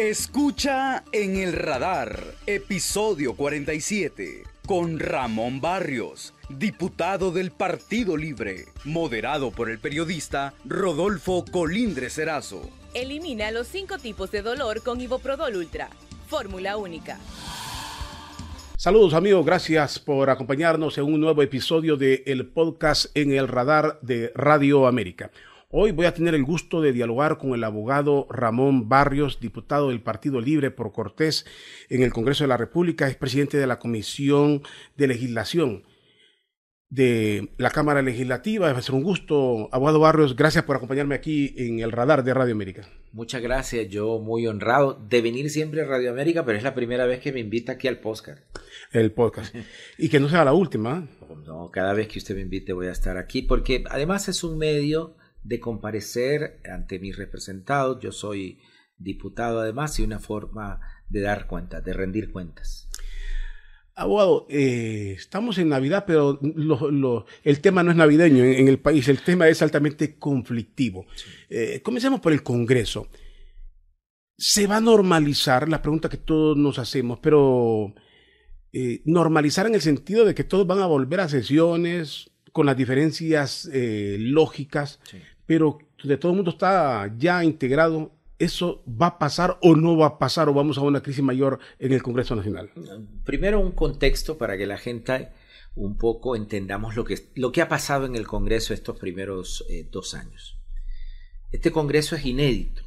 Escucha en el radar, episodio 47, con Ramón Barrios, diputado del Partido Libre, moderado por el periodista Rodolfo Colindre Serazo. Elimina los cinco tipos de dolor con Iboprodol Ultra, fórmula única. Saludos amigos, gracias por acompañarnos en un nuevo episodio de el podcast en el radar de Radio América. Hoy voy a tener el gusto de dialogar con el abogado Ramón Barrios, diputado del Partido Libre por Cortés en el Congreso de la República, es presidente de la Comisión de Legislación de la Cámara Legislativa. Va a ser un gusto, abogado Barrios, gracias por acompañarme aquí en el radar de Radio América. Muchas gracias, yo muy honrado de venir siempre a Radio América, pero es la primera vez que me invita aquí al podcast. El podcast. y que no sea la última. No, cada vez que usted me invite voy a estar aquí, porque además es un medio de comparecer ante mis representados. Yo soy diputado además y una forma de dar cuentas, de rendir cuentas. Abogado, eh, estamos en Navidad, pero el tema no es navideño en, el país, el tema es altamente conflictivo. Eh, comencemos por el Congreso. Se va a normalizar, la pregunta que todos nos hacemos, pero eh, normalizar en el sentido de que todos van a volver a sesiones con las diferencias lógicas, pero de todo el mundo está ya integrado ¿Eso va a pasar o no va a pasar o vamos a una crisis mayor en el Congreso Nacional? Primero un contexto para que la gente un poco entendamos lo que, lo que ha pasado en el Congreso estos primeros eh, dos años. Este Congreso es inédito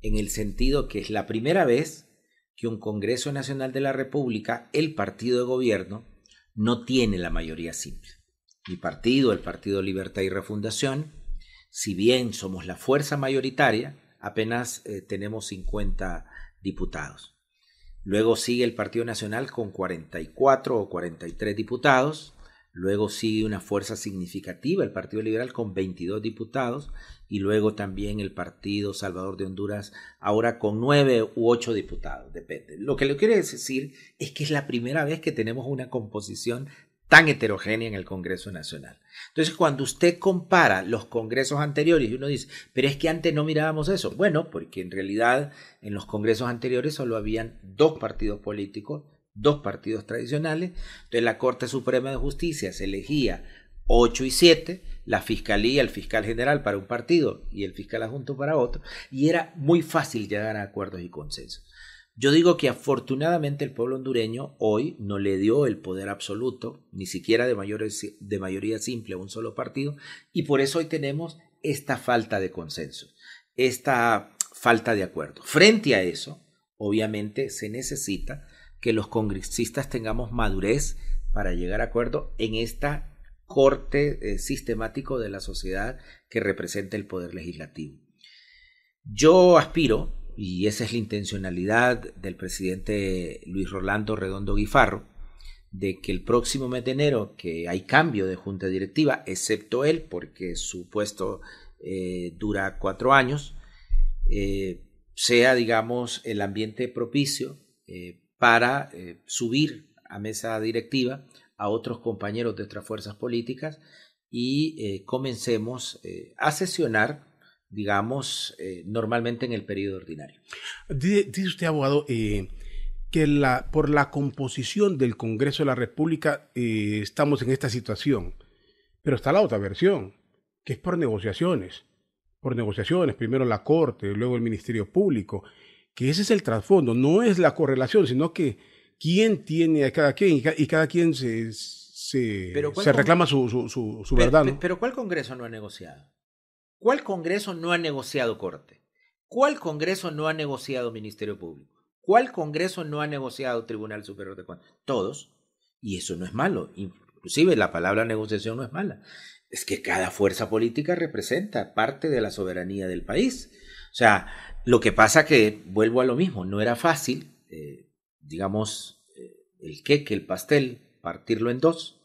en el sentido que es la primera vez que un Congreso Nacional de la República, el partido de gobierno, no tiene la mayoría simple. Mi partido, el Partido Libertad y Refundación, si bien somos la fuerza mayoritaria, apenas eh, tenemos 50 diputados. Luego sigue el Partido Nacional con 44 o 43 diputados. Luego sigue una fuerza significativa, el Partido Liberal, con 22 diputados. Y luego también el Partido Salvador de Honduras, ahora con 9 u 8 diputados, depende. Lo que le quiero decir es que es la primera vez que tenemos una composición tan heterogénea en el Congreso Nacional. Entonces, cuando usted compara los congresos anteriores y uno dice, pero es que antes no mirábamos eso. Bueno, porque en realidad en los congresos anteriores solo habían dos partidos políticos, dos partidos tradicionales. Entonces, la Corte Suprema de Justicia se elegía 8 y 7, la fiscalía, el fiscal general para un partido y el fiscal adjunto para otro, y era muy fácil llegar a acuerdos y consensos. Yo digo que afortunadamente el pueblo hondureño hoy no le dio el poder absoluto, ni siquiera de, mayoría simple a un solo partido, y por eso hoy tenemos esta falta de consenso, esta falta de acuerdo. Frente a eso, obviamente se necesita que los congresistas tengamos madurez para llegar a acuerdo en esta corte eh, sistemático de la sociedad que representa el poder legislativo. Yo aspiro y esa es la intencionalidad del presidente Luis Rolando Redondo Guifarro, de que el próximo mes de enero, que hay cambio de junta directiva, excepto él, porque su puesto eh, dura cuatro años, eh, sea, digamos, el ambiente propicio eh, para subir a mesa directiva a otros compañeros de otras fuerzas políticas y comencemos a sesionar digamos, eh, normalmente en el periodo ordinario. Dice usted, abogado, eh, que la, por la composición del Congreso de la República eh, estamos en esta situación, pero está la otra versión, que es por negociaciones, por negociaciones, primero la Corte, luego el Ministerio Público, que ese es el trasfondo, no es la correlación, sino que quién tiene a cada quien y cada quien se, se, se reclama su, su, su, verdad. pero ¿cuál Congreso no ha negociado? ¿Cuál Congreso no ha negociado Corte? ¿Cuál Congreso no ha negociado Ministerio Público? ¿Cuál Congreso no ha negociado Tribunal Superior de Cuentas? Todos. Y eso no es malo. Inclusive la palabra negociación no es mala. Es que cada fuerza política representa parte de la soberanía del país. O sea, lo que pasa que, vuelvo a lo mismo, no era fácil, eh, digamos, eh, el queque, el pastel, partirlo en dos,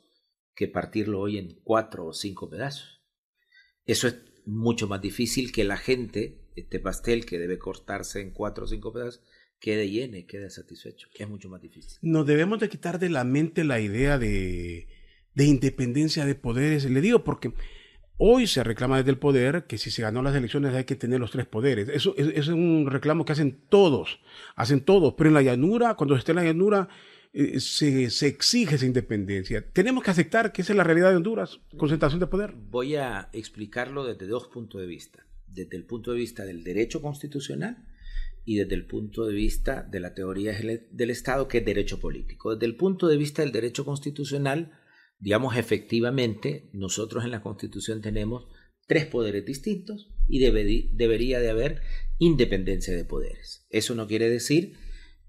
que partirlo hoy en cuatro o cinco pedazos. Eso es mucho más difícil que la gente, este pastel que debe cortarse en cuatro o cinco pedazos, quede lleno quede satisfecho, que es mucho más difícil. Nos debemos de quitar de la mente la idea de, de independencia de poderes. Le digo porque Hoy se reclama desde el poder que si se ganó las elecciones hay que tener los tres poderes. Eso, es un reclamo que hacen todos, hacen todos, pero en la llanura, cuando se esté en la llanura, eh, se, se, exige esa independencia. Tenemos que aceptar que esa es la realidad de Honduras, concentración de poder. Voy a explicarlo desde dos puntos de vista. Desde el punto de vista del derecho constitucional y desde el punto de vista de la teoría del Estado, que es derecho político. Desde el punto de vista del derecho constitucional, digamos, efectivamente, nosotros en la Constitución tenemos tres poderes distintos y debería de haber independencia de poderes. Eso no quiere decir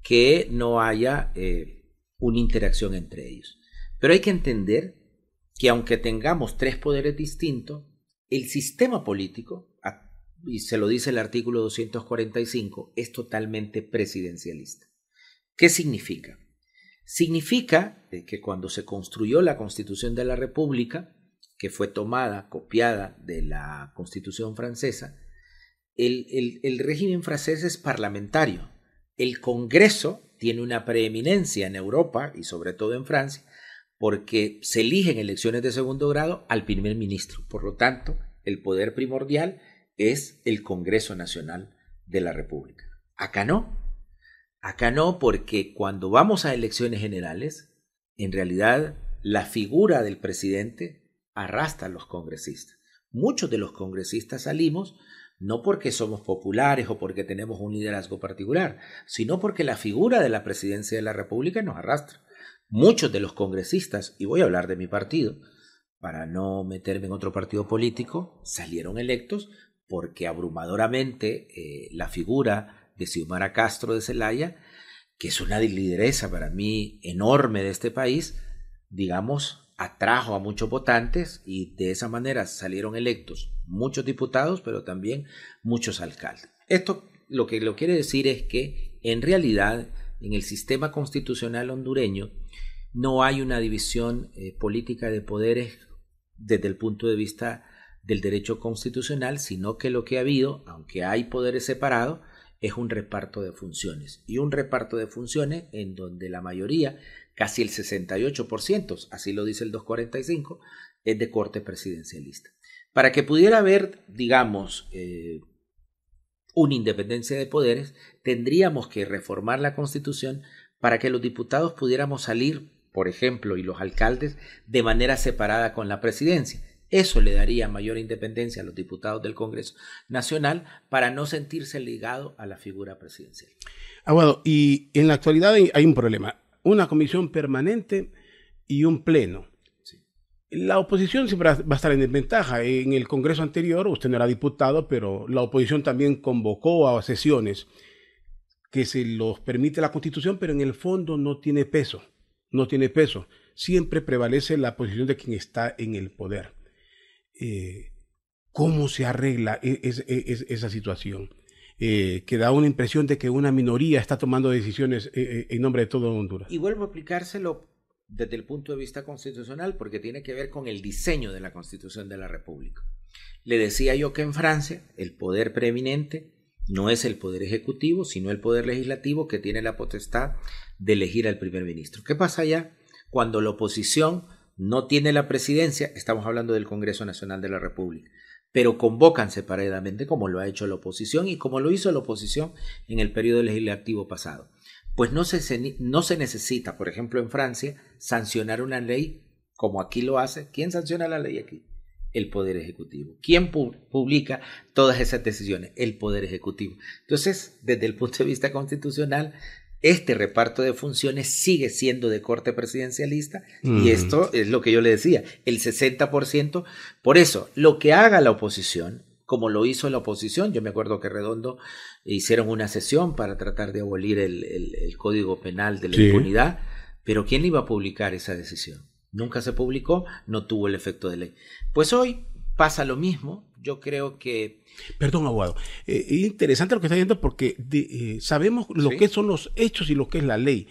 que no haya eh, una interacción entre ellos. Pero hay que entender que aunque tengamos tres poderes distintos, el sistema político y se lo dice el artículo 245, es totalmente presidencialista. ¿Qué significa? Significa que cuando se construyó la Constitución de la República, que fue tomada, copiada de la Constitución francesa, el, el, régimen francés es parlamentario. El Congreso tiene una preeminencia en Europa y sobre todo en Francia, porque se eligen elecciones de segundo grado al primer ministro. Por lo tanto, el poder primordial es el Congreso Nacional de la República. Acá no. Acá no porque cuando vamos a elecciones generales, en realidad la figura del presidente arrastra a los congresistas. Muchos de los congresistas salimos no porque somos populares o porque tenemos un liderazgo particular, sino porque la figura de la presidencia de la República nos arrastra. Muchos de los congresistas, y voy a hablar de mi partido, para no meterme en otro partido político, salieron electos porque abrumadoramente eh, la figura de Xiomara Castro de Celaya, que es una lideresa para mí enorme de este país, digamos, atrajo a muchos votantes y de esa manera salieron electos muchos diputados, pero también muchos alcaldes. Esto lo que lo quiere decir es que en realidad en el sistema constitucional hondureño no hay una división eh, política de poderes desde el punto de vista del derecho constitucional, sino que lo que ha habido, aunque hay poderes separados, es un reparto de funciones. Y un reparto de funciones en donde la mayoría, casi el 68%, así lo dice el 245, es de corte presidencialista. Para que pudiera haber, digamos, eh, una independencia de poderes, tendríamos que reformar la Constitución para que los diputados pudiéramos salir, por ejemplo, y los alcaldes, de manera separada con la presidencia. Eso le daría mayor independencia a los diputados del Congreso Nacional para no sentirse ligado a la figura presidencial. Aguado, y en la actualidad hay un problema, una comisión permanente y un pleno. La oposición siempre va a estar en desventaja. En el Congreso anterior, usted no era diputado, pero la oposición también convocó a sesiones que se los permite la Constitución, pero en el fondo no tiene peso. No tiene peso. Siempre prevalece la posición de quien está en el poder. Eh, cómo se arregla e, e, esa situación. Eh, que da una impresión de que una minoría está tomando decisiones eh, en nombre de todo Honduras. Y vuelvo a aplicárselo desde el punto de vista constitucional porque tiene que ver con el diseño de la Constitución de la República. Le decía yo que en Francia el poder preeminente no es el poder ejecutivo, sino el poder legislativo que tiene la potestad de elegir al primer ministro. ¿Qué pasa allá cuando la oposición no tiene la presidencia, estamos hablando del Congreso Nacional de la República, pero convocan separadamente como lo ha hecho la oposición y como lo hizo la oposición en el periodo legislativo pasado. Pues no se, no se necesita, por ejemplo, en Francia, sancionar una ley como aquí lo hace. ¿Quién sanciona la ley aquí? El Poder Ejecutivo. ¿Quién publica todas esas decisiones? El Poder Ejecutivo. Entonces, desde el punto de vista constitucional, este reparto de funciones sigue siendo de corte presidencialista y esto es lo que yo le decía, el 60%. Por eso, lo que haga la oposición, como lo hizo la oposición, yo me acuerdo que Redondo hicieron una sesión para tratar de abolir el, código penal de la impunidad, pero ¿quién iba a publicar esa decisión? Nunca se publicó, no tuvo el efecto de ley. Pues hoy pasa lo mismo, yo creo que... Perdón, abogado. Eh, es interesante lo que está diciendo porque eh, sabemos lo que son los hechos y lo que es la ley.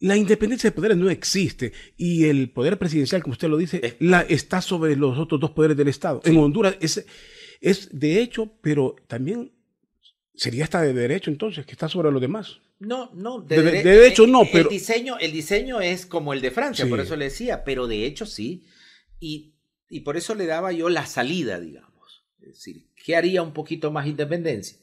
La independencia de poderes no existe y el poder presidencial, como usted lo dice, la, está sobre los otros dos poderes del Estado. En Honduras es, es de hecho, pero también sería hasta de derecho entonces, que está sobre los demás. No, no, de, de, hecho no, pero... El diseño, el diseño es como el de Francia, por eso le decía, pero de hecho sí. Y Y por eso le daba yo la salida, digamos. Es decir, ¿qué haría un poquito más independencia?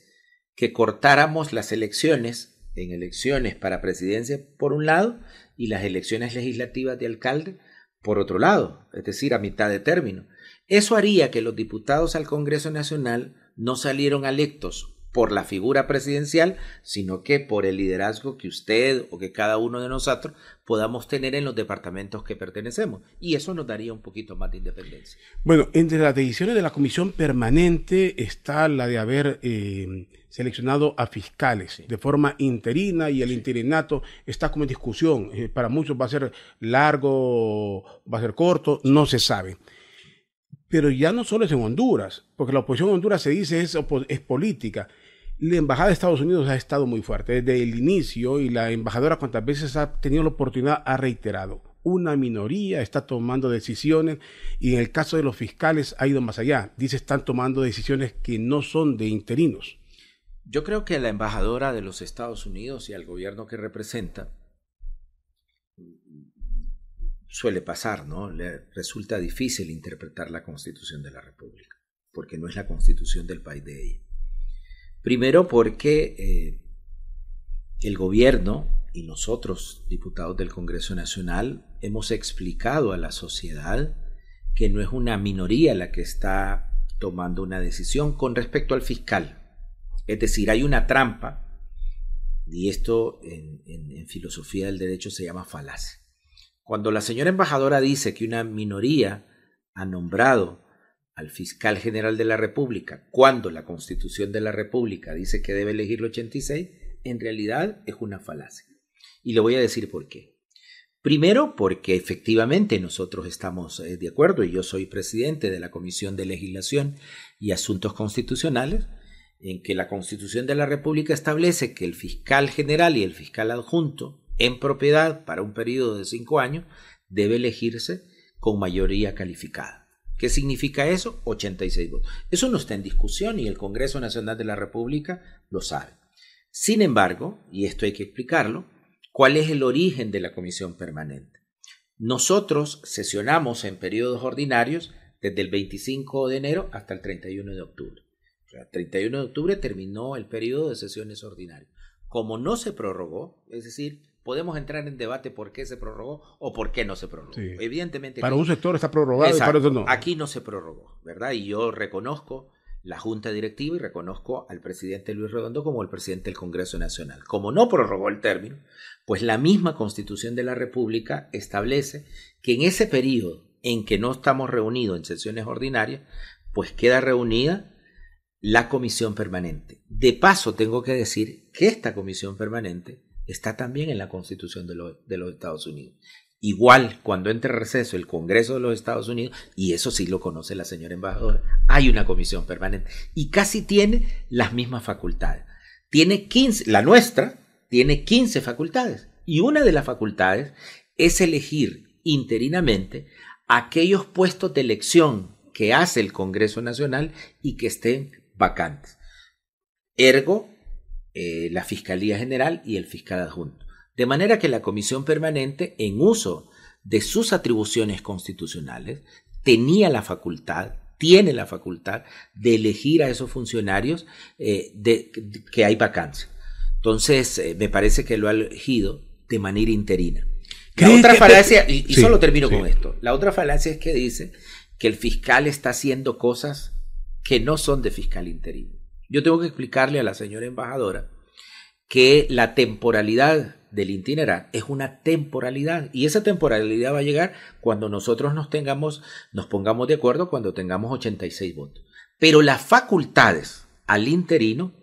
Que cortáramos las elecciones en elecciones para presidencia por un lado y las elecciones legislativas de alcalde por otro lado, es decir, a mitad de término. Eso haría que los diputados al Congreso Nacional no salieron electos por la figura presidencial, sino que por el liderazgo que usted o que cada uno de nosotros podamos tener en los departamentos que pertenecemos. Y eso nos daría un poquito más de independencia. Bueno, entre las decisiones de la comisión permanente está la de haber eh, seleccionado a fiscales de forma interina y el interinato está como en discusión. Eh, para muchos va a ser largo, va a ser corto, no se sabe. Pero ya no solo es en Honduras, porque la oposición en Honduras se dice es, es política la embajada de Estados Unidos ha estado muy fuerte desde el inicio y la embajadora cuantas veces ha tenido la oportunidad ha reiterado. Una minoría está tomando decisiones y en el caso de los fiscales ha ido más allá. Dice están tomando decisiones que no son de interinos. Yo creo que la embajadora de los Estados Unidos y al gobierno que representa suele pasar, ¿no? Le resulta difícil interpretar la constitución de la República, porque no es la constitución del país de ella. Primero porque eh, el gobierno y nosotros, diputados del Congreso Nacional, hemos explicado a la sociedad que no es una minoría la que está tomando una decisión con respecto al fiscal. Es decir, hay una trampa, y esto en, en filosofía del derecho se llama falacia. Cuando la señora embajadora dice que una minoría ha nombrado al fiscal general de la República cuando la Constitución de la República dice que debe elegir el 86, en realidad es una falacia. Y le voy a decir por qué. Primero, porque efectivamente nosotros estamos eh, de acuerdo y yo soy presidente de la Comisión de Legislación y Asuntos Constitucionales, en que la Constitución de la República establece que el fiscal general y el fiscal adjunto en propiedad para un periodo de cinco años debe elegirse con mayoría calificada. ¿Qué significa eso? 86 votos. Eso no está en discusión y el Congreso Nacional de la República lo sabe. Sin embargo, y esto hay que explicarlo, ¿cuál es el origen de la comisión permanente? Nosotros sesionamos en periodos ordinarios desde el 25 de enero hasta el 31 de octubre. El 31 de octubre terminó el periodo de sesiones ordinarias. Como no se prorrogó, es decir, podemos entrar en debate por qué se prorrogó o por qué no se prorrogó. Evidentemente. Para un sector está prorrogado y para otro no. Aquí no se prorrogó, ¿verdad? Y yo reconozco la Junta Directiva y reconozco al presidente Luis Redondo como el presidente del Congreso Nacional. Como no prorrogó el término, pues la misma Constitución de la República establece que en ese periodo en que no estamos reunidos en sesiones ordinarias, pues queda reunida la comisión permanente. De paso, tengo que decir que esta comisión permanente está también en la Constitución de, los Estados Unidos. Igual, cuando entre receso el Congreso de los Estados Unidos, y eso sí lo conoce la señora embajadora, hay una comisión permanente y casi tiene las mismas facultades. Tiene 15, la nuestra tiene 15 facultades y una de las facultades es elegir interinamente aquellos puestos de elección que hace el Congreso Nacional y que estén vacantes. Ergo, eh, la Fiscalía General y el fiscal adjunto. De manera que la Comisión Permanente, en uso de sus atribuciones constitucionales, tenía la facultad, tiene la facultad de elegir a esos funcionarios eh, de, que hay vacancia. Entonces, eh, me parece que lo ha elegido de manera interina. La otra falacia, y, solo termino con esto, la otra falacia es que dice que el fiscal está haciendo cosas que no son de fiscal interino. Yo tengo que explicarle a la señora embajadora que la temporalidad del itinerante es una temporalidad y esa temporalidad va a llegar cuando nosotros nos tengamos, nos pongamos de acuerdo cuando tengamos 86 votos. Pero las facultades al interino,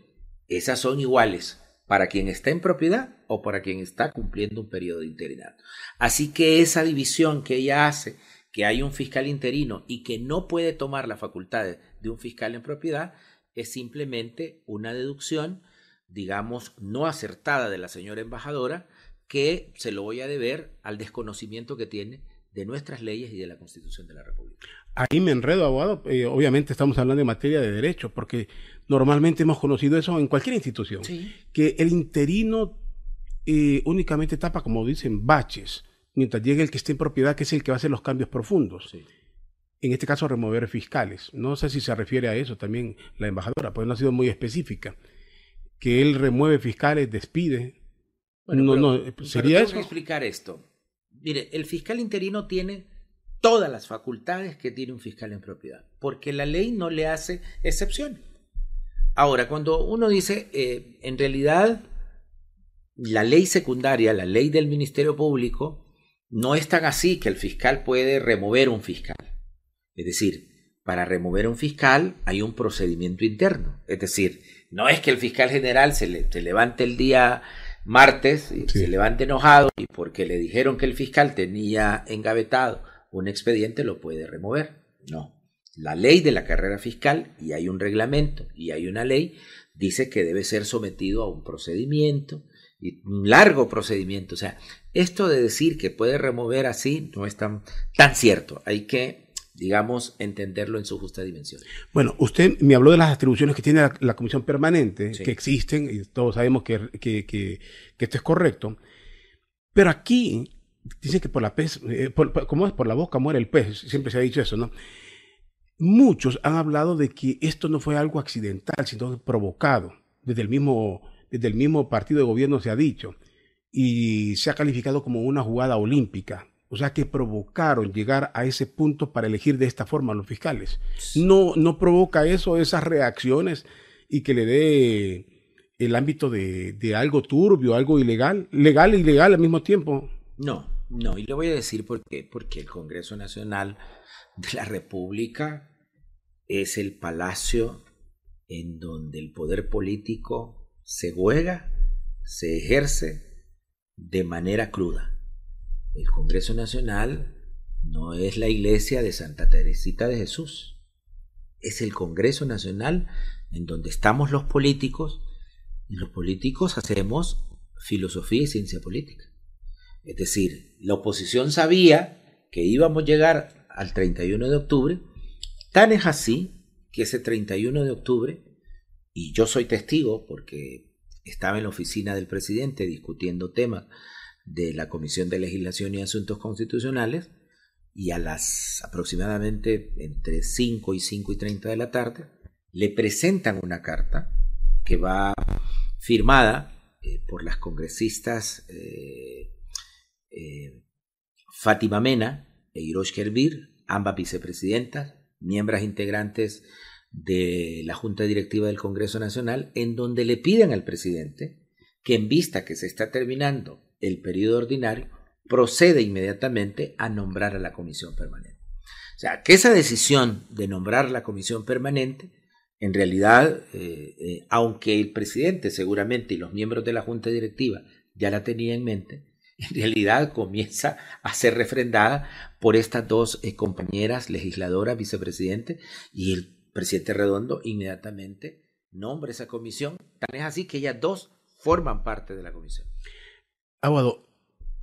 esas son iguales para quien está en propiedad o para quien está cumpliendo un periodo de interinato. Así que esa división que ella hace, que hay un fiscal interino y que no puede tomar las facultades de un fiscal en propiedad, es simplemente una deducción, digamos, no acertada de la señora embajadora, que se lo voy a deber al desconocimiento que tiene de nuestras leyes y de la Constitución de la República. Ahí me enredo, abogado. Eh, obviamente estamos hablando de materia de derecho, porque normalmente hemos conocido eso en cualquier institución, que el interino eh, únicamente tapa, como dicen, baches, mientras llegue el que esté en propiedad, que es el que va a hacer los cambios profundos. En este caso remover fiscales. No sé si se refiere a eso también la embajadora, pues no ha sido muy específica. Que él remueve fiscales, despide. no, no, sería eso. explicar esto. Mire, el fiscal interino tiene todas las facultades que tiene un fiscal en propiedad, porque la ley no le hace excepción. Ahora, cuando uno dice, eh, en realidad, la ley secundaria, la ley del Ministerio Público, no es tan así que el fiscal puede remover un fiscal. Es decir, para remover un fiscal hay un procedimiento interno. Es decir, no es que el fiscal general se, levante el día martes y se levante enojado y porque le dijeron que el fiscal tenía engavetado un expediente lo puede remover. No. La ley de la carrera fiscal, y hay un reglamento y hay una ley, dice que debe ser sometido a un procedimiento, y un largo procedimiento. O sea, esto de decir que puede remover así no es tan, tan cierto. Hay que, digamos, entenderlo en su justa dimensión. Bueno, usted me habló de las atribuciones que tiene la, comisión permanente, que existen, y todos sabemos que, que, que, que esto es correcto. Pero aquí Dicen que por la pez, eh, como es por la boca muere el pez, siempre se ha dicho eso, ¿no? Muchos han hablado de que esto no fue algo accidental, sino provocado. Desde el mismo, desde el mismo partido de gobierno se ha dicho. Y se ha calificado como una jugada olímpica. O sea que provocaron llegar a ese punto para elegir de esta forma a los fiscales. No, no provoca eso, esas reacciones y que le dé el ámbito de, de algo turbio, algo ilegal, legal e ilegal al mismo tiempo. No, no, y le voy a decir por qué. Porque el Congreso Nacional de la República es el palacio en donde el poder político se juega, se ejerce de manera cruda. El Congreso Nacional no es la iglesia de Santa Teresita de Jesús. Es el Congreso Nacional en donde estamos los políticos y los políticos hacemos filosofía y ciencia política. Es decir, la oposición sabía que íbamos a llegar al 31 de octubre, tan es así que ese 31 de octubre, y yo soy testigo porque estaba en la oficina del presidente discutiendo temas de la Comisión de Legislación y Asuntos Constitucionales, y a las aproximadamente entre 5 y 5 y 30 de la tarde, le presentan una carta que va firmada eh, por las congresistas eh, eh, Fátima Mena e Hirosh Kerbir, ambas vicepresidentas, miembros integrantes de la Junta Directiva del Congreso Nacional, en donde le piden al presidente que en vista que se está terminando el periodo ordinario, procede inmediatamente a nombrar a la comisión permanente. O sea, que esa decisión de nombrar la comisión permanente, en realidad, eh, eh, aunque el presidente seguramente y los miembros de la Junta Directiva ya la tenían en mente, en realidad comienza a ser refrendada por estas dos eh, compañeras legisladoras, vicepresidente, y el presidente Redondo inmediatamente nombra esa comisión. Tan es así que ellas dos forman parte de la comisión. Aguado,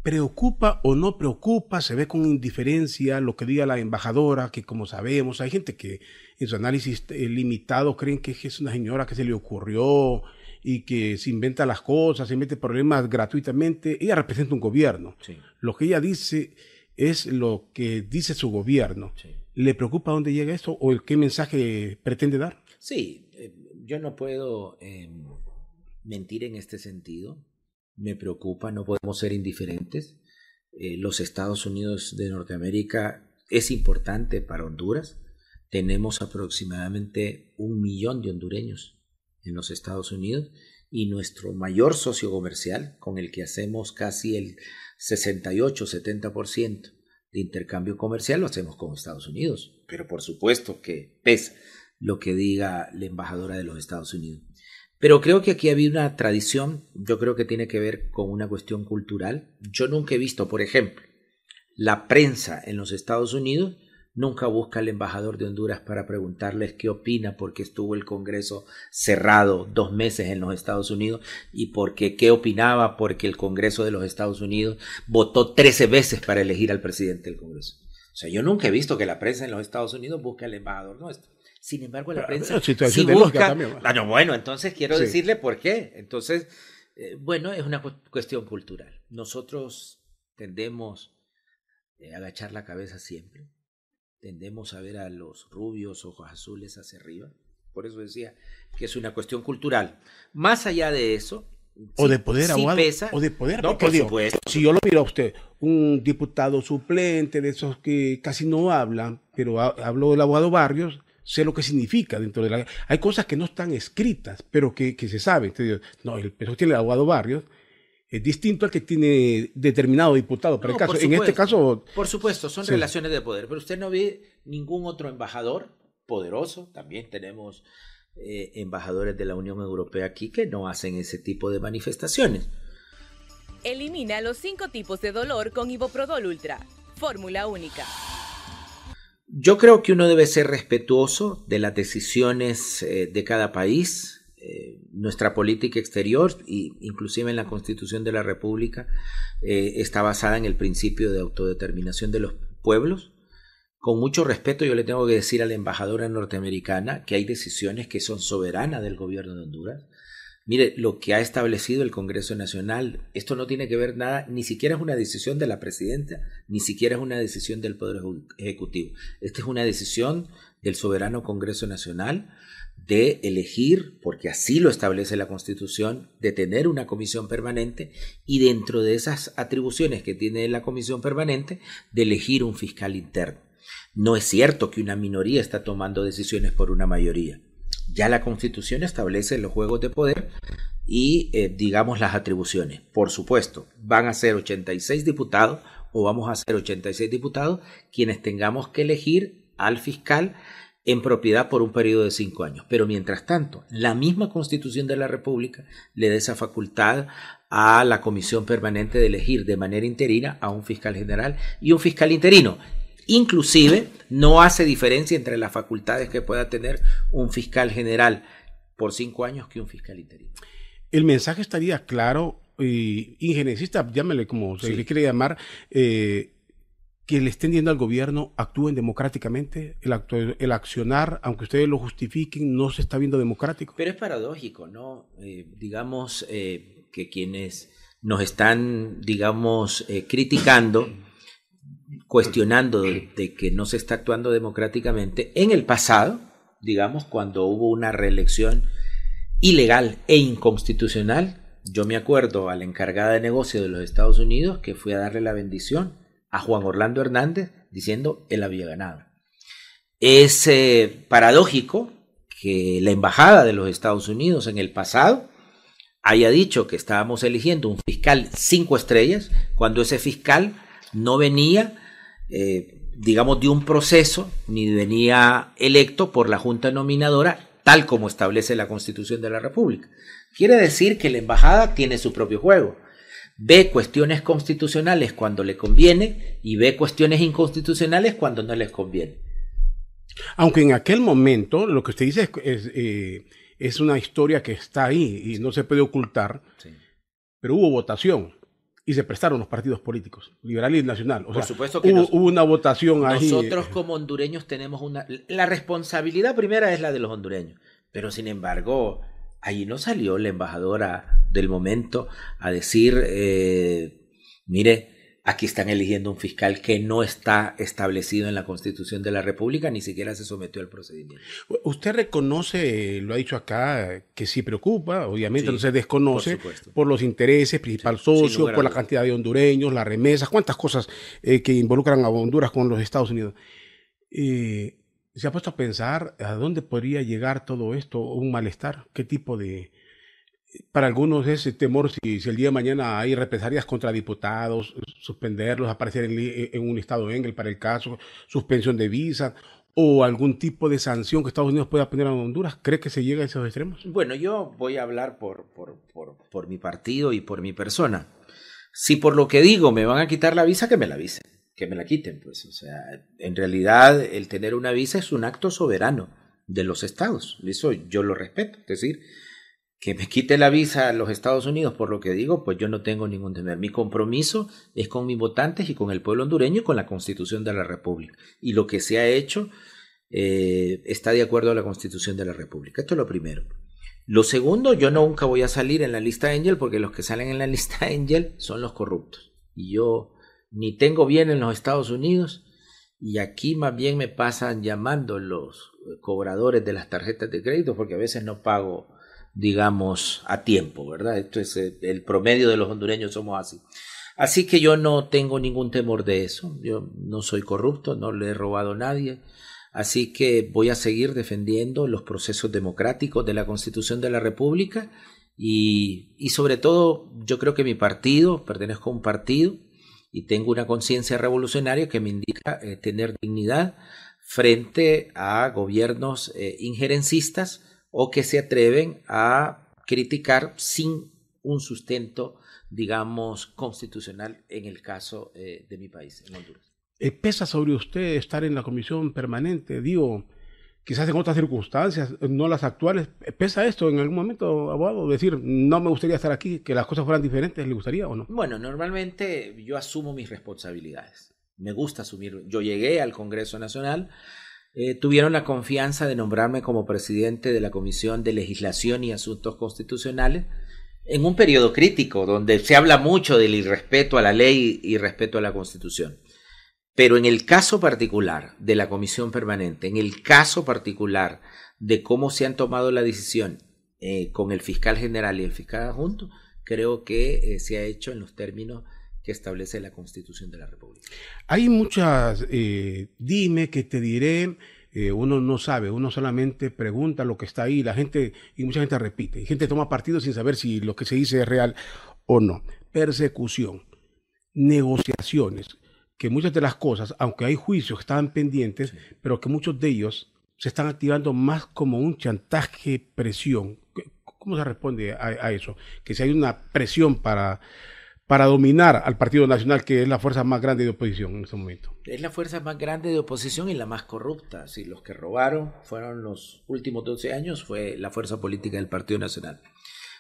¿preocupa o no preocupa? ¿Se ve con indiferencia lo que diga la embajadora? Que como sabemos, hay gente que en su análisis eh, limitado creen que es una señora que se le ocurrió y que se inventa las cosas, se mete problemas gratuitamente. Ella representa un gobierno. Lo que ella dice es lo que dice su gobierno. ¿Le preocupa dónde llega eso o el qué mensaje pretende dar? Sí, eh, yo no puedo em, mentir en este sentido. Me preocupa, no podemos ser indiferentes. Eh, los Estados Unidos de Norteamérica es importante para Honduras. Tenemos aproximadamente un millón de hondureños en los Estados Unidos y nuestro mayor socio comercial, con el que hacemos casi el 68-70% de intercambio comercial, lo hacemos con Estados Unidos. Pero por supuesto que pesa lo que diga la embajadora de los Estados Unidos. Pero creo que aquí había una tradición, yo creo que tiene que ver con una cuestión cultural. Yo nunca he visto, por ejemplo, la prensa en los Estados Unidos nunca busca al embajador de Honduras para preguntarles qué opina porque estuvo el Congreso cerrado dos meses en los Estados Unidos y porque qué opinaba porque el Congreso de los Estados Unidos votó 13 veces para elegir al presidente del Congreso. O sea, yo nunca he visto que la prensa en los Estados Unidos busque al embajador nuestro. Sin embargo, la prensa sí busca... Bueno, entonces quiero decirle por qué. Entonces, eh, bueno, es una cuestión cultural. Nosotros tendemos a agachar la cabeza siempre tendemos a ver a los rubios, ojos azules hacia arriba. Por eso decía que es una cuestión cultural. Más allá de eso, o de poder, abogado, o de poder. No, por supuesto. Si yo lo miro a usted, un diputado suplente de esos que casi no hablan, pero hablo del abogado Barrios, sé lo que significa dentro de la... Hay cosas que no están escritas, pero que, se saben. no, el peso tiene el abogado Barrios es distinto al que tiene determinado diputado. Pero caso, en este caso... Por supuesto, son relaciones de poder, pero usted no ve ningún otro embajador poderoso. También tenemos eh, embajadores de la Unión Europea aquí que no hacen ese tipo de manifestaciones. Elimina los cinco tipos de dolor con Iboprodol Ultra. Fórmula única. Yo creo que uno debe ser respetuoso de las decisiones eh, de cada país. Eh, nuestra política exterior, inclusive en la Constitución de la República, está basada en el principio de autodeterminación de los pueblos con mucho respeto yo le tengo que decir a la embajadora norteamericana que hay decisiones que son soberanas del gobierno de Honduras. Mire, lo que ha establecido el Congreso Nacional, esto no tiene que ver nada, ni siquiera es una decisión de la presidenta, ni siquiera es una decisión del Poder Ejecutivo. Esta es una decisión del soberano Congreso Nacional de elegir, porque así lo establece la Constitución, de tener una comisión permanente y dentro de esas atribuciones que tiene la comisión permanente, de elegir un fiscal interno. No es cierto que una minoría está tomando decisiones por una mayoría. Ya la Constitución establece los juegos de poder y, eh, digamos, las atribuciones. Por supuesto, van a ser 86 diputados o vamos a ser 86 diputados quienes tengamos que elegir al fiscal en propiedad por un periodo de cinco años. Pero mientras tanto, la misma Constitución de la República le da esa facultad a la Comisión Permanente de elegir de manera interina a un fiscal general y un fiscal interino. Inclusive no hace diferencia entre las facultades que pueda tener un fiscal general por cinco años que un fiscal interino. El mensaje estaría claro, y ingeniencista, llámele como se le quiere llamar, eh, que le estén diciendo al gobierno actúen democráticamente, el, el accionar, aunque ustedes lo justifiquen, no se está viendo democrático. Pero es paradójico, ¿no? Eh, digamos eh, que quienes nos están, digamos, criticando cuestionando de que no se está actuando democráticamente en el pasado, digamos, cuando hubo una reelección ilegal e inconstitucional. Yo me acuerdo a la encargada de negocio de los Estados Unidos que fue a darle la bendición a Juan Orlando Hernández diciendo él había ganado. Es paradójico que la embajada de los Estados Unidos en el pasado haya dicho que estábamos eligiendo un fiscal cinco estrellas cuando ese fiscal no venía, eh, digamos, de un proceso, ni venía electo por la Junta Nominadora, tal como establece la Constitución de la República. Quiere decir que la embajada tiene su propio juego. Ve cuestiones constitucionales cuando le conviene y ve cuestiones inconstitucionales cuando no les conviene. Aunque en aquel momento lo que usted dice es, eh, una historia que está ahí y no se puede ocultar, pero hubo votación y se prestaron los partidos políticos, liberal y nacional. Por supuesto que hubo, una votación ahí. Nosotros como hondureños tenemos una... La responsabilidad primera es la de los hondureños, pero sin embargo, ahí no salió la embajadora del momento a decir, eh, mire, Aquí están eligiendo un fiscal que no está establecido en la Constitución de la República, ni siquiera se sometió al procedimiento. Usted reconoce, lo ha dicho acá, que sí preocupa, obviamente no se desconoce por, los intereses, principal socio, por la cantidad de hondureños, las remesas, cuántas cosas eh, que involucran a Honduras con los Estados Unidos. Eh, ¿Se ha puesto a pensar a dónde podría llegar todo esto, un malestar? ¿Qué tipo de, para algunos ese temor si, el día de mañana hay represalias contra diputados, suspenderlos, aparecer en, un estado Engel para el caso, suspensión de visa o algún tipo de sanción que Estados Unidos pueda poner a Honduras. ¿Cree que se llega a esos extremos? Bueno, yo voy a hablar por, por, por, mi partido y por mi persona. Si por lo que digo me van a quitar la visa, que me la avisen, que me la quiten. Pues, o sea, en realidad el tener una visa es un acto soberano de los estados. Eso yo lo respeto. Es decir, que me quite la visa a los Estados Unidos por lo que digo, pues yo no tengo ningún temor. Mi compromiso es con mis votantes y con el pueblo hondureño y con la Constitución de la República. Y lo que se ha hecho eh, está de acuerdo a la Constitución de la República. Esto es lo primero. Lo segundo, yo nunca voy a salir en la lista Angel porque los que salen en la lista Angel son los corruptos. Y yo ni tengo bien en los Estados Unidos y aquí más bien me pasan llamando los cobradores de las tarjetas de crédito porque a veces no pago, digamos, a tiempo, ¿verdad? Esto es eh, el promedio de los hondureños somos así. Así que yo no tengo ningún temor de eso. Yo no soy corrupto, no le he robado a nadie. Así que voy a seguir defendiendo los procesos democráticos de la Constitución de la República y, y sobre todo yo creo que mi partido, pertenezco a un partido y tengo una conciencia revolucionaria que me indica eh, tener dignidad frente a gobiernos eh, injerencistas o que se atreven a criticar sin un sustento, digamos, constitucional en el caso eh, de mi país, en Honduras. ¿Pesa sobre usted estar en la comisión permanente? Digo, quizás en otras circunstancias, no las actuales. ¿Pesa esto en algún momento, abogado? Decir, no me gustaría estar aquí, que las cosas fueran diferentes, ¿le gustaría o no? Bueno, normalmente yo asumo mis responsabilidades. Me gusta asumir. Yo llegué al Congreso Nacional, eh, tuvieron la confianza de nombrarme como presidente de la Comisión de Legislación y Asuntos Constitucionales en un periodo crítico donde se habla mucho del irrespeto a la ley y respeto a la Constitución. Pero en el caso particular de la comisión permanente, en el caso particular de cómo se han tomado la decisión eh, con el fiscal general y el fiscal adjunto, creo que eh, se ha hecho en los términos que establece la Constitución de la República. Hay muchas, eh, dime que te diré, uno no sabe, uno solamente pregunta lo que está ahí, la gente, y mucha gente repite, y gente toma partido sin saber si lo que se dice es real o no. Persecución, negociaciones que muchas de las cosas, aunque hay juicios que estaban pendientes, pero que muchos de ellos se están activando más como un chantaje, presión. ¿Cómo se responde a, eso? Que si hay una presión para, para dominar al Partido Nacional, que es la fuerza más grande de oposición en este momento. Es la fuerza más grande de oposición y la más corrupta. Si los que robaron fueron los últimos 12 años, fue la fuerza política del Partido Nacional.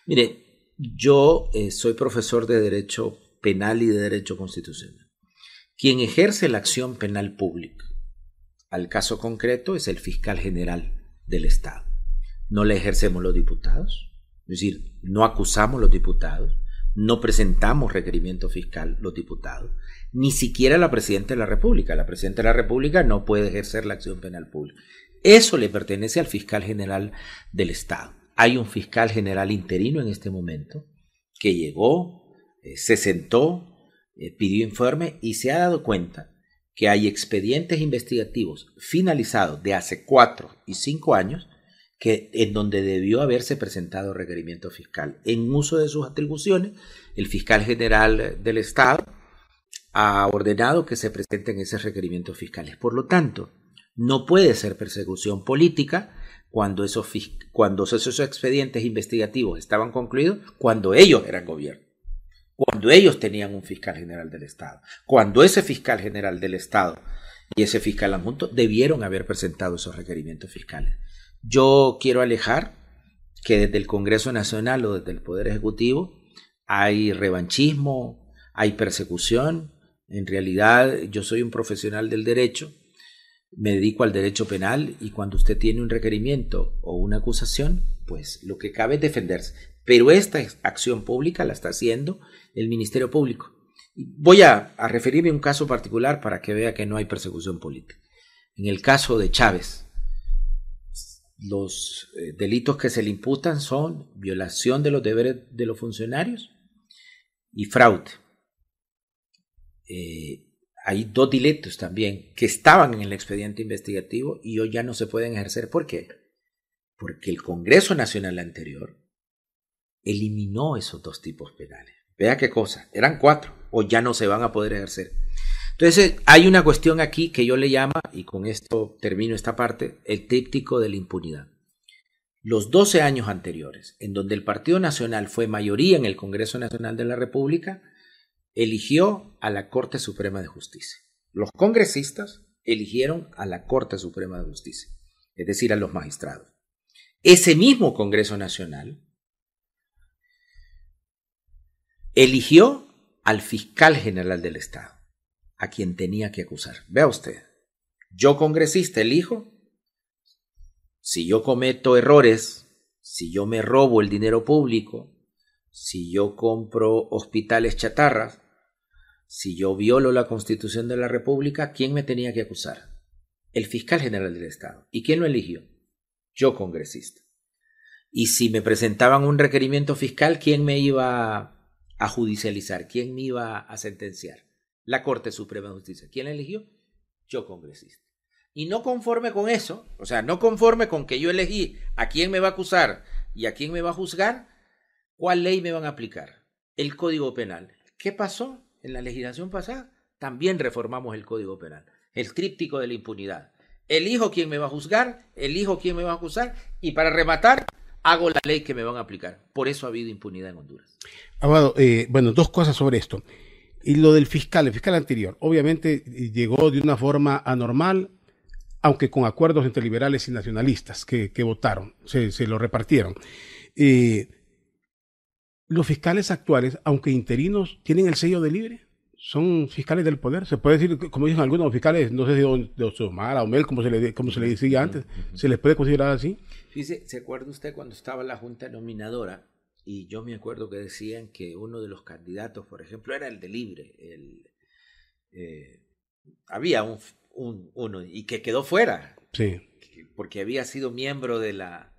Mire, yo eh, soy profesor de Derecho Penal y de Derecho Constitucional. Quien ejerce la acción penal pública, al caso concreto, es el fiscal general del Estado. No la ejercemos los diputados, es decir, no acusamos los diputados, no presentamos requerimiento fiscal los diputados, ni siquiera la presidenta de la República. La presidenta de la República no puede ejercer la acción penal pública. Eso le pertenece al fiscal general del Estado. Hay un fiscal general interino en este momento que llegó, eh, se sentó, eh, pidió informe y se ha dado cuenta que hay expedientes investigativos finalizados de hace cuatro y cinco años en donde debió haberse presentado requerimiento fiscal. En uso de sus atribuciones, el fiscal general del Estado ha ordenado que se presenten esos requerimientos fiscales. Por lo tanto, no puede ser persecución política cuando esos, cuando esos expedientes investigativos estaban concluidos, cuando ellos eran gobierno cuando ellos tenían un fiscal general del Estado, cuando ese fiscal general del Estado y ese fiscal adjunto debieron haber presentado esos requerimientos fiscales. Yo quiero alejar que desde el Congreso Nacional o desde el Poder Ejecutivo hay revanchismo, hay persecución. En realidad yo soy un profesional del derecho, me dedico al derecho penal y cuando usted tiene un requerimiento o una acusación, pues lo que cabe es defenderse. Pero esta acción pública la está haciendo el Ministerio Público. Voy a, referirme a un caso particular para que vea que no hay persecución política. En el caso de Chávez, los eh, delitos que se le imputan son violación de los deberes de los funcionarios y fraude. Eh, hay dos delitos también que estaban en el expediente investigativo y hoy ya no se pueden ejercer. ¿Por qué? Porque el Congreso Nacional anterior eliminó esos dos tipos penales. Vea qué cosa, eran cuatro, o ya no se van a poder ejercer. Entonces, hay una cuestión aquí que yo le llamo, y con esto termino esta parte, el tríptico de la impunidad. Los 12 años anteriores, en donde el Partido Nacional fue mayoría en el Congreso Nacional de la República, eligió a la Corte Suprema de Justicia. Los congresistas eligieron a la Corte Suprema de Justicia, es decir, a los magistrados. Ese mismo Congreso Nacional eligió al fiscal general del Estado, a quien tenía que acusar. Vea usted, yo congresista elijo, si yo cometo errores, si yo me robo el dinero público, si yo compro hospitales chatarras, Si yo violo la Constitución de la República, ¿quién me tenía que acusar? El fiscal general del Estado. ¿Y quién lo eligió? Yo, congresista. Y si me presentaban un requerimiento fiscal, ¿quién me iba a judicializar? ¿Quién me iba a sentenciar? La Corte Suprema de Justicia. ¿Quién la eligió? Yo, congresista. Y no conforme con eso, o sea, no conforme con que yo elegí a quién me va a acusar y a quién me va a juzgar, ¿cuál ley me van a aplicar? El Código Penal. ¿Qué pasó en la legislación pasada? También reformamos el Código Penal, el tríptico de la impunidad. Elijo quién me va a juzgar, elijo quién me va a acusar y para rematar, hago la ley que me van a aplicar. Por eso ha habido impunidad en Honduras. Abogado, eh, bueno, dos cosas sobre esto. Y lo del fiscal, el fiscal anterior, obviamente eh, llegó de una forma anormal, aunque con acuerdos entre liberales y nacionalistas que, votaron, se, lo repartieron. Eh, los fiscales actuales, aunque interinos, tienen el sello de libre. Son fiscales del poder. Se puede decir, como dicen algunos fiscales, no sé si de Osomar, Omel, como se le, como se le decía antes, ¿se les puede considerar así? Fíjese, ¿se acuerda usted cuando estaba la Junta Nominadora? Y yo me acuerdo que decían que uno de los candidatos, por ejemplo, era el de Libre. El, eh, había un, uno y que quedó fuera. Sí. Porque había sido miembro de la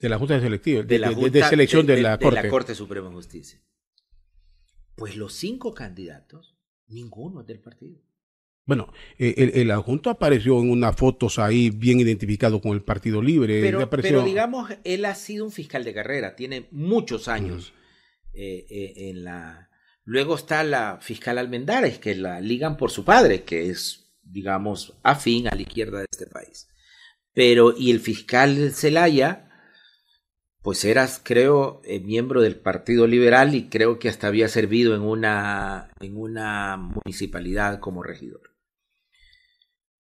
de la Junta de Selección, de, la de, selección de, la Corte. De la Corte Suprema de Justicia. Pues los cinco candidatos, ninguno es del partido. Bueno, eh, el, el, adjunto apareció en unas fotos ahí bien identificado con el Partido Libre. Pero, pero digamos, él ha sido un fiscal de carrera, tiene muchos años eh, eh, en la, Luego está la fiscal Almendares, que la ligan por su padre, que es, digamos, afín a la izquierda de este país. Pero, y el fiscal Zelaya, pues era, creo, eh, miembro del Partido Liberal y creo que hasta había servido en una, en una municipalidad como regidor.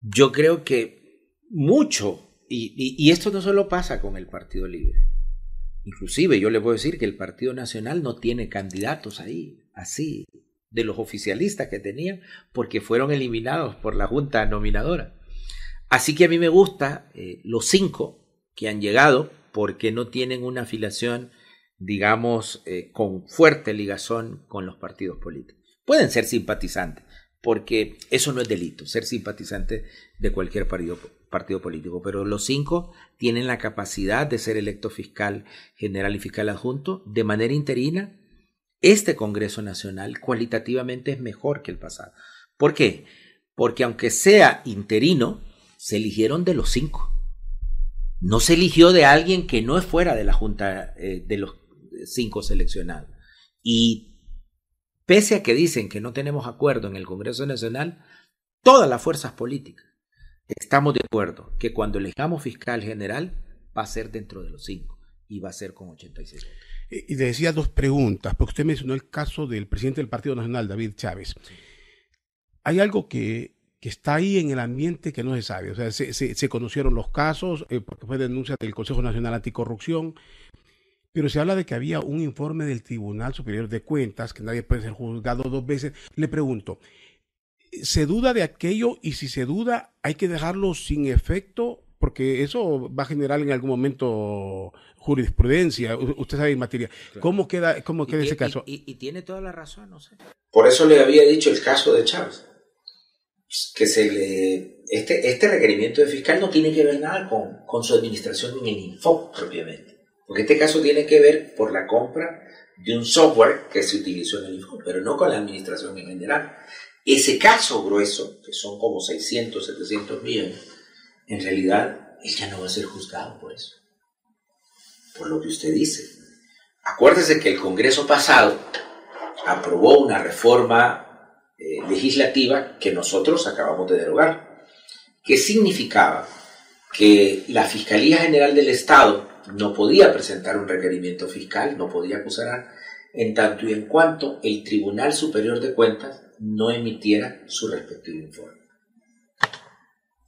Yo creo que mucho, y esto no solo pasa con el Partido Libre, Inclusive yo le puedo decir que el Partido Nacional no tiene candidatos ahí, así, de los oficialistas que tenían, porque fueron eliminados por la Junta Nominadora. Así que a mí me gusta eh, los cinco que han llegado, porque no tienen una afiliación, digamos, eh, con fuerte ligazón con los partidos políticos. Pueden ser simpatizantes, porque eso no es delito, ser simpatizante de cualquier partido, partido político, pero los cinco tienen la capacidad de ser electo fiscal general y fiscal adjunto de manera interina. Este Congreso Nacional cualitativamente es mejor que el pasado. ¿Por qué? Porque aunque sea interino, se eligieron de los cinco. No se eligió de alguien que no es fuera de la Junta eh, de los cinco seleccionados. Y pese a que dicen que no tenemos acuerdo en el Congreso Nacional, todas las fuerzas políticas Estamos de acuerdo que cuando elijamos fiscal general va a ser dentro de los cinco y va a ser con 86 Y le decía dos preguntas, porque usted mencionó el caso del presidente del Partido Nacional, David Chávez. Hay algo que, que, está ahí en el ambiente que no se sabe. O sea, se, se, conocieron los casos, eh, porque fue denuncia del Consejo Nacional Anticorrupción, pero se habla de que había un informe del Tribunal Superior de Cuentas, que nadie puede ser juzgado dos veces. Le pregunto, se duda de aquello y si se duda hay que dejarlo sin efecto porque eso va a generar en algún momento jurisprudencia, usted sabe en materia. ¿Cómo queda, cómo queda ese caso? Y, tiene toda la razón, no sé. Por eso le había dicho el caso de Chávez, que se le, este, este requerimiento de fiscal no tiene que ver nada con, con su administración en el Info propiamente, porque este caso tiene que ver por la compra de un software que se utilizó en el Info, pero no con la administración en general. Ese caso grueso, que son como 600, 700 millones, en realidad él ya no va a ser juzgado por eso, por lo que usted dice. Acuérdese que el Congreso pasado aprobó una reforma eh, legislativa que nosotros acabamos de derogar, que significaba que la Fiscalía General del Estado no podía presentar un requerimiento fiscal, no podía acusar en tanto y en cuanto el Tribunal Superior de Cuentas no emitiera su respectivo informe.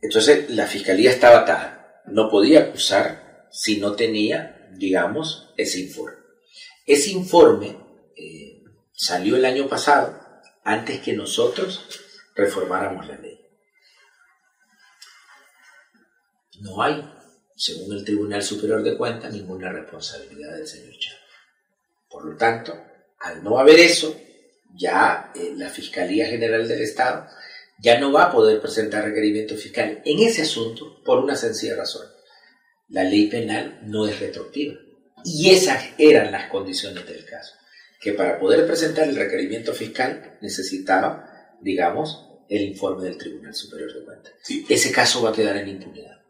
Entonces la fiscalía estaba atada, no podía acusar si no tenía, digamos, ese informe. Ese informe eh, salió el año pasado, antes que nosotros reformáramos la ley. No hay, según el Tribunal Superior de Cuentas, ninguna responsabilidad del señor Chávez. Por lo tanto, al no haber eso, ya eh, la Fiscalía General del Estado ya no va a poder presentar requerimiento fiscal en ese asunto por una sencilla razón. La ley penal no es retroactiva. Y esas eran las condiciones del caso. Que para poder presentar el requerimiento fiscal necesitaba, digamos, el informe del Tribunal Superior de Cuentas. Ese caso va a quedar en impunidad.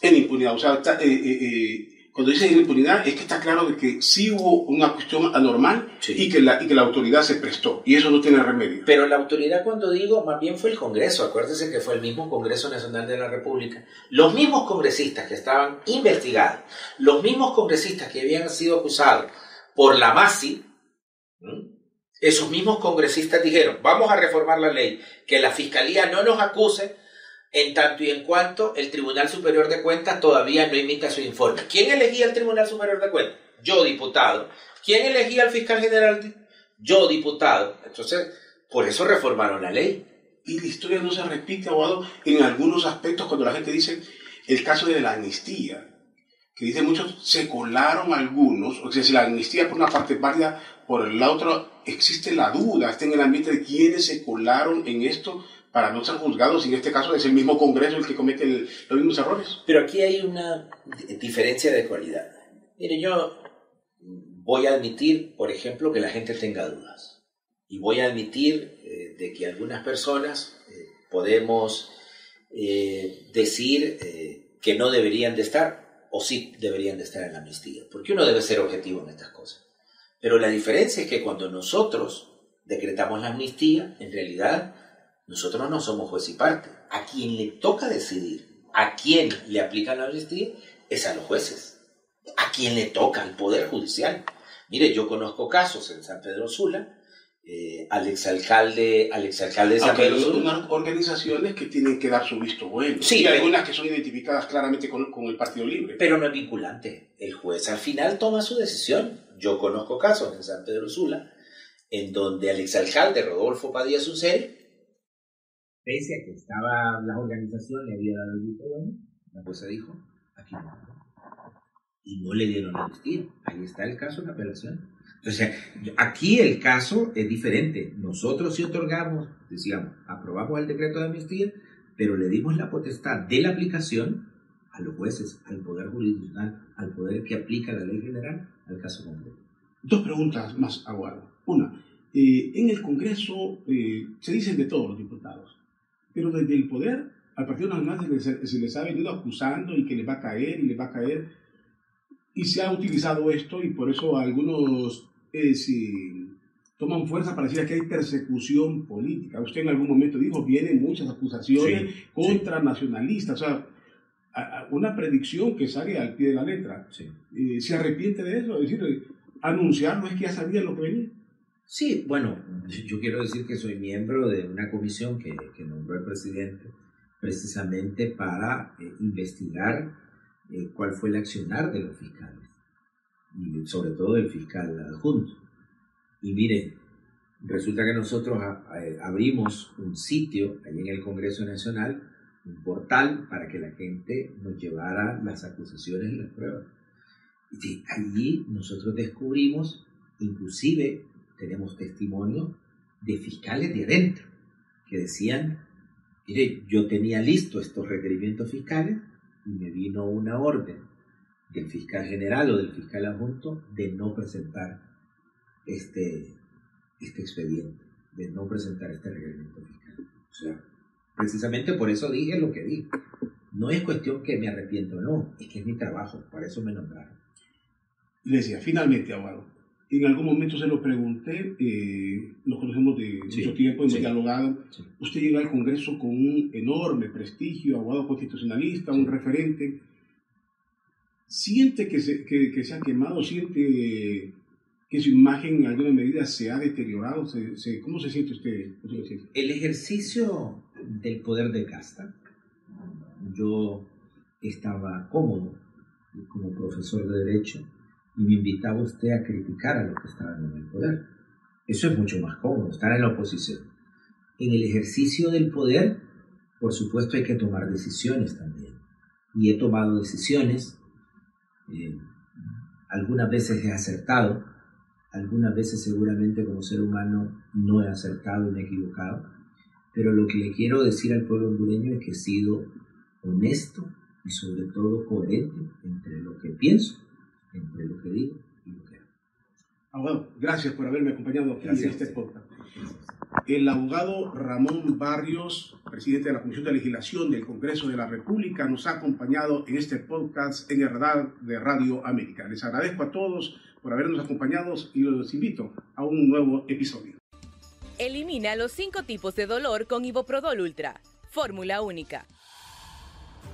En impunidad. O sea, eh, eh, eh cuando dice impunidad es que está claro de que sí hubo una cuestión anormal y, que la, y que la autoridad se prestó y eso no tiene remedio. Pero la autoridad cuando digo, más bien fue el Congreso, acuérdese que fue el mismo Congreso Nacional de la República, los mismos congresistas que estaban investigados, los mismos congresistas que habían sido acusados por la MASI, esos mismos congresistas dijeron, vamos a reformar la ley, que la Fiscalía no nos acuse en tanto y en cuanto el Tribunal Superior de Cuentas todavía no emita su informe. ¿Quién elegía el Tribunal Superior de Cuentas? Yo, diputado. ¿Quién elegía al fiscal general? Yo, diputado. Entonces, por eso reformaron la ley. Y la historia no se repite, abogado, en algunos aspectos cuando la gente dice el caso de la amnistía, que dice muchos, se colaron algunos, o sea, si la amnistía por una parte es válida, por la otra existe la duda, está en el ambiente de quiénes se colaron en esto, para no ser juzgados, y en este caso es el mismo Congreso el que comete los mismos errores. Pero aquí hay una diferencia de cualidad. Mire, yo voy a admitir, por ejemplo, que la gente tenga dudas. Y voy a admitir eh, de que algunas personas eh, podemos eh, decir que no deberían de estar, o sí deberían de estar en la amnistía. Porque uno debe ser objetivo en estas cosas. Pero la diferencia es que cuando nosotros decretamos la amnistía, en realidad nosotros no somos juez y parte. A quien le toca decidir a quién le aplican la amnistía es a los jueces. A quien le toca, al Poder Judicial. Mire, yo conozco casos en San Pedro Sula, eh, al exalcalde, al exalcalde de San Pedro. Hay organizaciones que tienen que dar su visto bueno. Sí, y algunas que son identificadas claramente con, con el Partido Libre. Pero no es vinculante. El juez al final toma su decisión. Yo conozco casos en San Pedro Sula en donde al exalcalde Rodolfo Padilla Sucel pese a que estaba la organización, le había dado el visto bueno, la jueza dijo, aquí no. Y no le dieron amnistía. Ahí está el caso de apelación. Entonces, aquí el caso es diferente. Nosotros sí otorgamos, decíamos, aprobamos el decreto de amnistía, pero le dimos la potestad de la aplicación a los jueces, al poder jurisdiccional, al poder que aplica la ley general al caso concreto. Dos preguntas más, Aguado. Una, eh, en el Congreso eh, se dicen de todos los diputados, pero desde el poder al Partido Nacional se les, ha venido acusando y que les va a caer y les va a caer. Y se ha utilizado esto y por eso algunos eh, toman fuerza para decir que hay persecución política. Usted en algún momento dijo, vienen muchas acusaciones contra nacionalistas. O sea, una predicción que sale al pie de la letra. Eh, ¿Se arrepiente de eso? Es decir, anunciar no es que ya sabía lo que venía. Sí, bueno, yo quiero decir que soy miembro de una comisión que, nombró el presidente precisamente para eh, investigar eh, cuál fue el accionar de los fiscales sobre todo del fiscal adjunto. Y miren, resulta que nosotros abrimos un sitio ahí en el Congreso Nacional, un portal para que la gente nos llevara las acusaciones y las pruebas. Y allí nosotros descubrimos inclusive tenemos testimonio de fiscales de adentro que decían, mire, yo tenía listo estos requerimientos fiscales y me vino una orden del fiscal general o del fiscal adjunto de no presentar este, este expediente, de no presentar este requerimiento fiscal. O sea, precisamente por eso dije lo que dije. No es cuestión que me arrepiento, no, es que es mi trabajo, para eso me nombraron. Le decía, finalmente, abogado, en algún momento se lo pregunté, eh, nos conocemos de mucho tiempo, hemos dialogado. Usted llega al Congreso con un enorme prestigio, abogado constitucionalista, un referente. ¿Siente que se, que, se ha quemado? ¿Siente que su imagen en alguna medida se ha deteriorado? ¿Se, cómo se siente usted? El ejercicio del poder de casta, yo estaba cómodo como profesor de Derecho y me invitaba usted a criticar a los que estaban en el poder. Eso es mucho más cómodo, estar en la oposición. En el ejercicio del poder, por supuesto, hay que tomar decisiones también. Y he tomado decisiones, eh, algunas veces he acertado, algunas veces seguramente como ser humano no he acertado y me he equivocado, pero lo que le quiero decir al pueblo hondureño es que he sido honesto y sobre todo coherente entre lo que pienso, entre lo que digo y lo que hago. Abogado, gracias por haberme acompañado aquí en este podcast. El abogado Ramón Barrios, presidente de la Comisión de Legislación del Congreso de la República, nos ha acompañado en este podcast en el radar de Radio América. Les agradezco a todos por habernos acompañado y los invito a un nuevo episodio. Elimina los cinco tipos de dolor con Iboprodol Ultra. Fórmula única.